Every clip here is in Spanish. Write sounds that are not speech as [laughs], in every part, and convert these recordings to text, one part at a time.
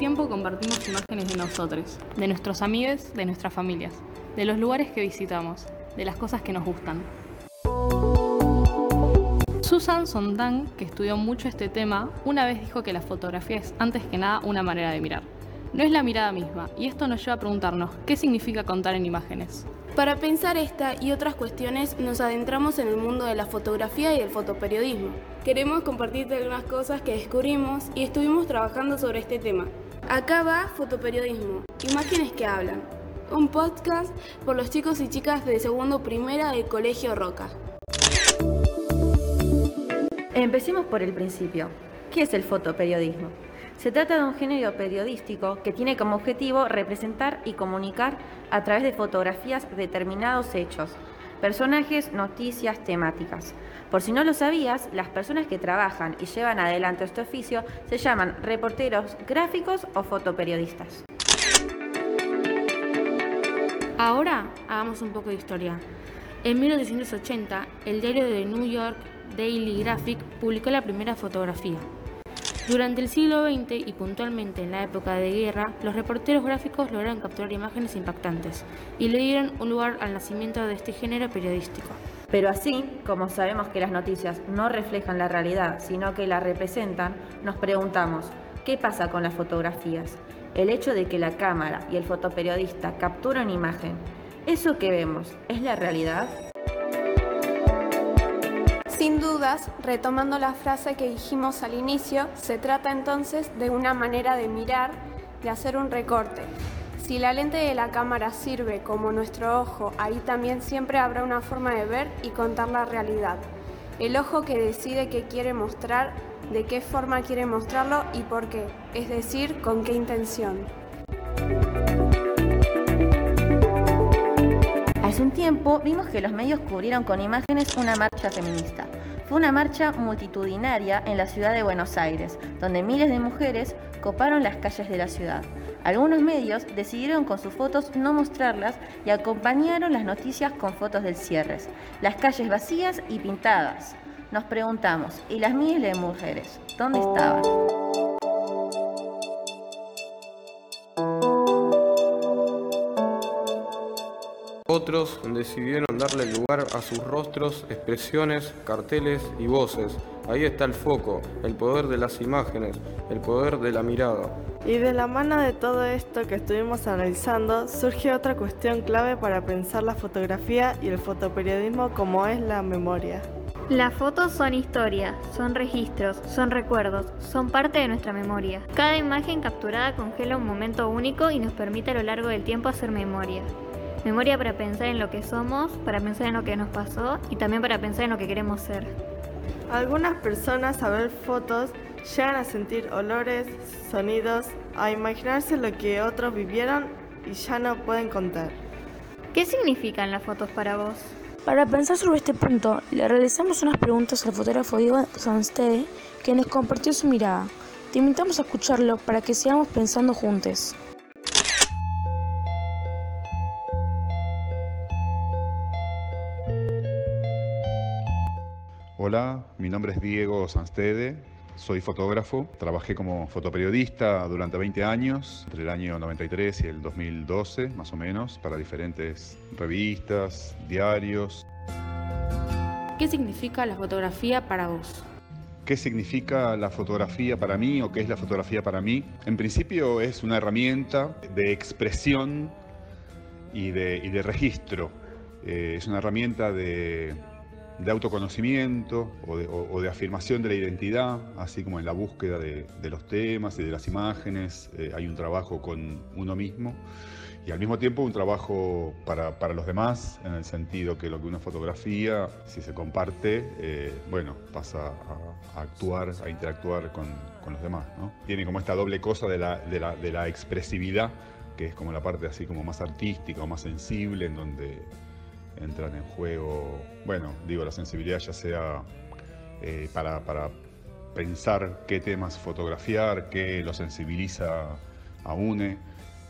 tiempo compartimos imágenes de nosotros, de nuestros amigos, de nuestras familias, de los lugares que visitamos, de las cosas que nos gustan. Susan Sondang, que estudió mucho este tema, una vez dijo que la fotografía es antes que nada una manera de mirar. No es la mirada misma, y esto nos lleva a preguntarnos, ¿qué significa contar en imágenes? Para pensar esta y otras cuestiones nos adentramos en el mundo de la fotografía y del fotoperiodismo. Queremos compartirte algunas cosas que descubrimos y estuvimos trabajando sobre este tema. Acá va Fotoperiodismo, Imágenes que hablan, un podcast por los chicos y chicas de segundo primera del Colegio Roca. Empecemos por el principio. ¿Qué es el fotoperiodismo? Se trata de un género periodístico que tiene como objetivo representar y comunicar a través de fotografías determinados hechos, personajes, noticias, temáticas. Por si no lo sabías, las personas que trabajan y llevan adelante este oficio se llaman reporteros gráficos o fotoperiodistas. Ahora hagamos un poco de historia. En 1980, el diario de New York Daily Graphic publicó la primera fotografía. Durante el siglo XX y puntualmente en la época de guerra, los reporteros gráficos lograron capturar imágenes impactantes y le dieron un lugar al nacimiento de este género periodístico. Pero así, como sabemos que las noticias no reflejan la realidad, sino que la representan, nos preguntamos, ¿qué pasa con las fotografías? El hecho de que la cámara y el fotoperiodista capturan imagen, ¿eso que vemos es la realidad? Sin dudas, retomando la frase que dijimos al inicio, se trata entonces de una manera de mirar, de hacer un recorte. Si la lente de la cámara sirve como nuestro ojo, ahí también siempre habrá una forma de ver y contar la realidad. El ojo que decide qué quiere mostrar, de qué forma quiere mostrarlo y por qué, es decir, con qué intención. Hace un tiempo vimos que los medios cubrieron con imágenes una marcha feminista. Fue una marcha multitudinaria en la ciudad de Buenos Aires, donde miles de mujeres coparon las calles de la ciudad. Algunos medios decidieron con sus fotos no mostrarlas y acompañaron las noticias con fotos del cierre. Las calles vacías y pintadas. Nos preguntamos, ¿y las miles de mujeres? ¿Dónde estaban? Otros decidieron darle lugar a sus rostros, expresiones, carteles y voces. Ahí está el foco, el poder de las imágenes, el poder de la mirada. Y de la mano de todo esto que estuvimos analizando, surge otra cuestión clave para pensar la fotografía y el fotoperiodismo como es la memoria. Las fotos son historia, son registros, son recuerdos, son parte de nuestra memoria. Cada imagen capturada congela un momento único y nos permite a lo largo del tiempo hacer memoria. Memoria para pensar en lo que somos, para pensar en lo que nos pasó y también para pensar en lo que queremos ser. Algunas personas a ver fotos llegan a sentir olores, sonidos, a imaginarse lo que otros vivieron y ya no pueden contar. ¿Qué significan las fotos para vos? Para pensar sobre este punto, le realizamos unas preguntas al fotógrafo Diego Sanstede, que nos compartió su mirada. Te invitamos a escucharlo para que sigamos pensando juntos. Hola, mi nombre es Diego Sanstede, soy fotógrafo, trabajé como fotoperiodista durante 20 años, entre el año 93 y el 2012 más o menos, para diferentes revistas, diarios. ¿Qué significa la fotografía para vos? ¿Qué significa la fotografía para mí o qué es la fotografía para mí? En principio es una herramienta de expresión y de, y de registro. Eh, es una herramienta de, de autoconocimiento o de, afirmación de la identidad, así como en la búsqueda de, los temas y de las imágenes. eh, hay un trabajo con uno mismo y al mismo tiempo un trabajo para, para los demás, en el sentido que lo que uno fotografía, si se comparte, eh, bueno, pasa a, actuar, a interactuar con, con los demás. Tiene como esta doble cosa de la, de la- de expresividad, que es como la parte así como más artística o más sensible, en donde entran en juego, bueno, digo, la sensibilidad ya sea eh, para, para pensar qué temas fotografiar, qué lo sensibiliza a UNE,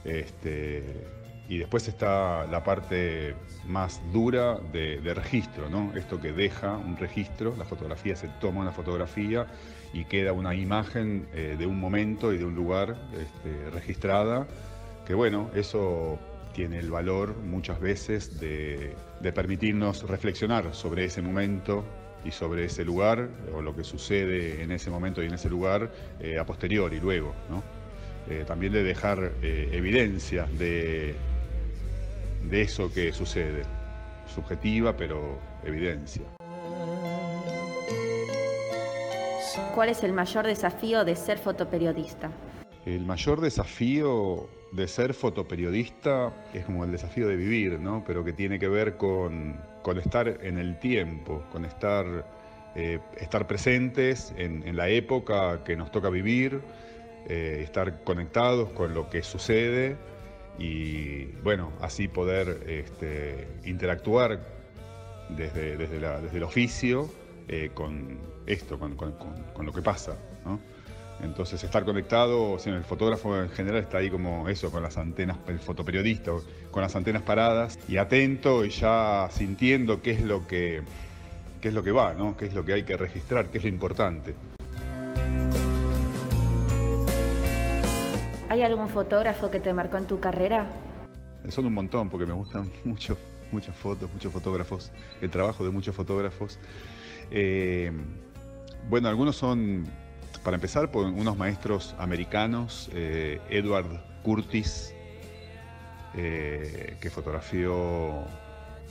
este, Y después está la parte más dura de, registro, ¿no? Esto que deja un registro, la fotografía se toma una fotografía y queda una imagen eh, de un momento y de un lugar este, registrada, que bueno, eso tiene el valor muchas veces de, permitirnos reflexionar sobre ese momento y sobre ese lugar o lo que sucede en ese momento y en ese lugar eh, a posteriori, luego. Eh, también de dejar evidencia de, de eso que sucede. Subjetiva, pero evidencia. ¿Cuál es el mayor desafío de ser fotoperiodista? El mayor desafío de ser fotoperiodista es como el desafío de vivir, ¿no? Pero que tiene que ver con, estar en el tiempo, con estar, eh, estar presentes en, la época que nos toca vivir, eh, estar conectados con lo que sucede y bueno, así poder este, interactuar desde, desde, el oficio eh, con esto, con, lo que pasa. Entonces estar conectado, o el fotógrafo en general está ahí como eso, con las antenas, el fotoperiodista, con las antenas paradas y atento y ya sintiendo qué es lo que, qué es lo que va, ¿no? qué es lo que hay que registrar, qué es lo importante. ¿Hay algún fotógrafo que te marcó en tu carrera? Son un montón, porque me gustan [laughs] mucho, muchas fotos, muchos fotógrafos, el trabajo de muchos fotógrafos. Eh, bueno, algunos son, para empezar, por unos maestros americanos, eh, Edward Curtis, eh, que fotografió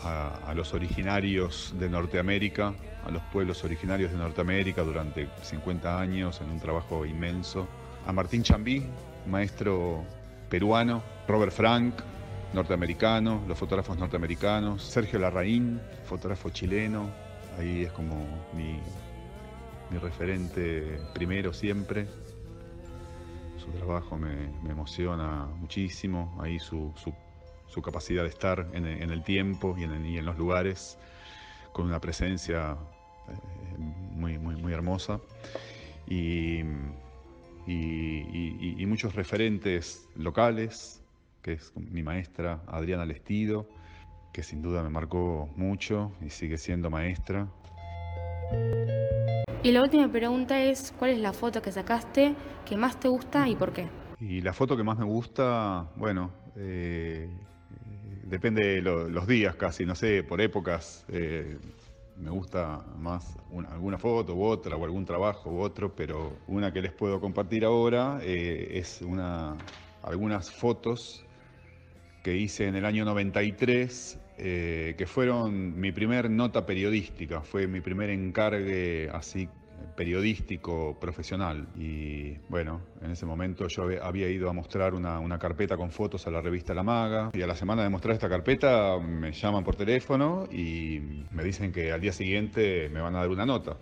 a, los originarios de Norteamérica, a los pueblos originarios de Norteamérica durante 50 años en un trabajo inmenso. A Martín Chambí, maestro peruano, Robert Frank, norteamericano, los fotógrafos norteamericanos, Sergio Larraín, fotógrafo chileno, ahí es como mi, referente primero siempre. Su trabajo me, emociona muchísimo, ahí su, capacidad de estar en, el tiempo y en, los lugares, con una presencia eh, muy, muy, muy hermosa. Y, y, muchos referentes locales, que es mi maestra Adriana Lestido, que sin duda me marcó mucho y sigue siendo maestra. Y la última pregunta es, ¿cuál es la foto que sacaste que más te gusta y por qué? Y la foto que más me gusta, bueno, eh, depende de los días casi, no sé, por épocas. Eh, me gusta más alguna foto u otra, o algún trabajo u otro, pero una que les puedo compartir ahora eh, es una, algunas fotos que hice en el año 93, eh, que fueron mi primer nota periodística, fue mi primer encargue así periodístico profesional. Y bueno, en ese momento yo había ido a mostrar una, carpeta con fotos a la revista La Maga y a la semana de mostrar esta carpeta me llaman por teléfono y me dicen que al día siguiente me van a dar una nota.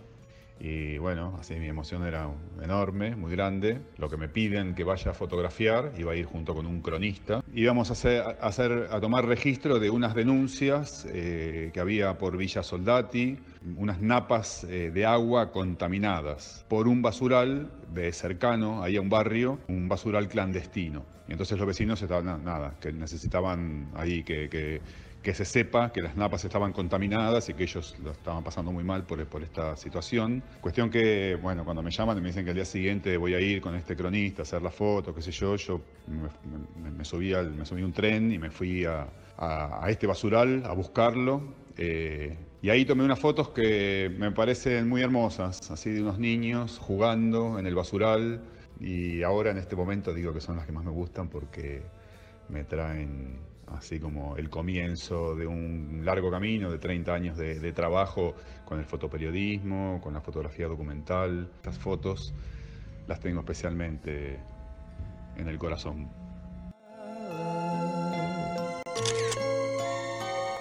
Y bueno, así mi emoción era enorme, muy grande. Lo que me piden que vaya a fotografiar, iba a ir junto con un cronista. Íbamos a, hacer, a, tomar registro de unas denuncias eh, que había por Villa Soldati, unas napas eh, de agua contaminadas por un basural de cercano, ahí a un barrio, un basural clandestino. Y entonces los vecinos estaban, nada, que necesitaban ahí que que se sepa que las napas estaban contaminadas y que ellos lo estaban pasando muy mal por, por esta situación. Cuestión que, bueno, cuando me llaman y me dicen que al día siguiente voy a ir con este cronista a hacer la foto, qué sé yo, yo me, subí, al, me subí un tren y me fui a, este basural a buscarlo. Eh, y ahí tomé unas fotos que me parecen muy hermosas, así de unos niños jugando en el basural. Y ahora en este momento digo que son las que más me gustan porque me traen así como el comienzo de un largo camino de 30 años de, trabajo con el fotoperiodismo, con la fotografía documental. Estas fotos las tengo especialmente en el corazón.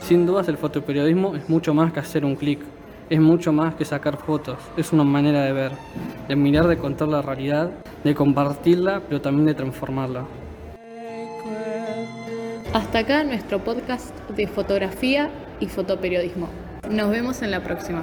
Sin dudas el fotoperiodismo es mucho más que hacer un clic, es mucho más que sacar fotos, es una manera de ver, de mirar, de contar la realidad, de compartirla, pero también de transformarla. Hasta acá nuestro podcast de fotografía y fotoperiodismo. Nos vemos en la próxima.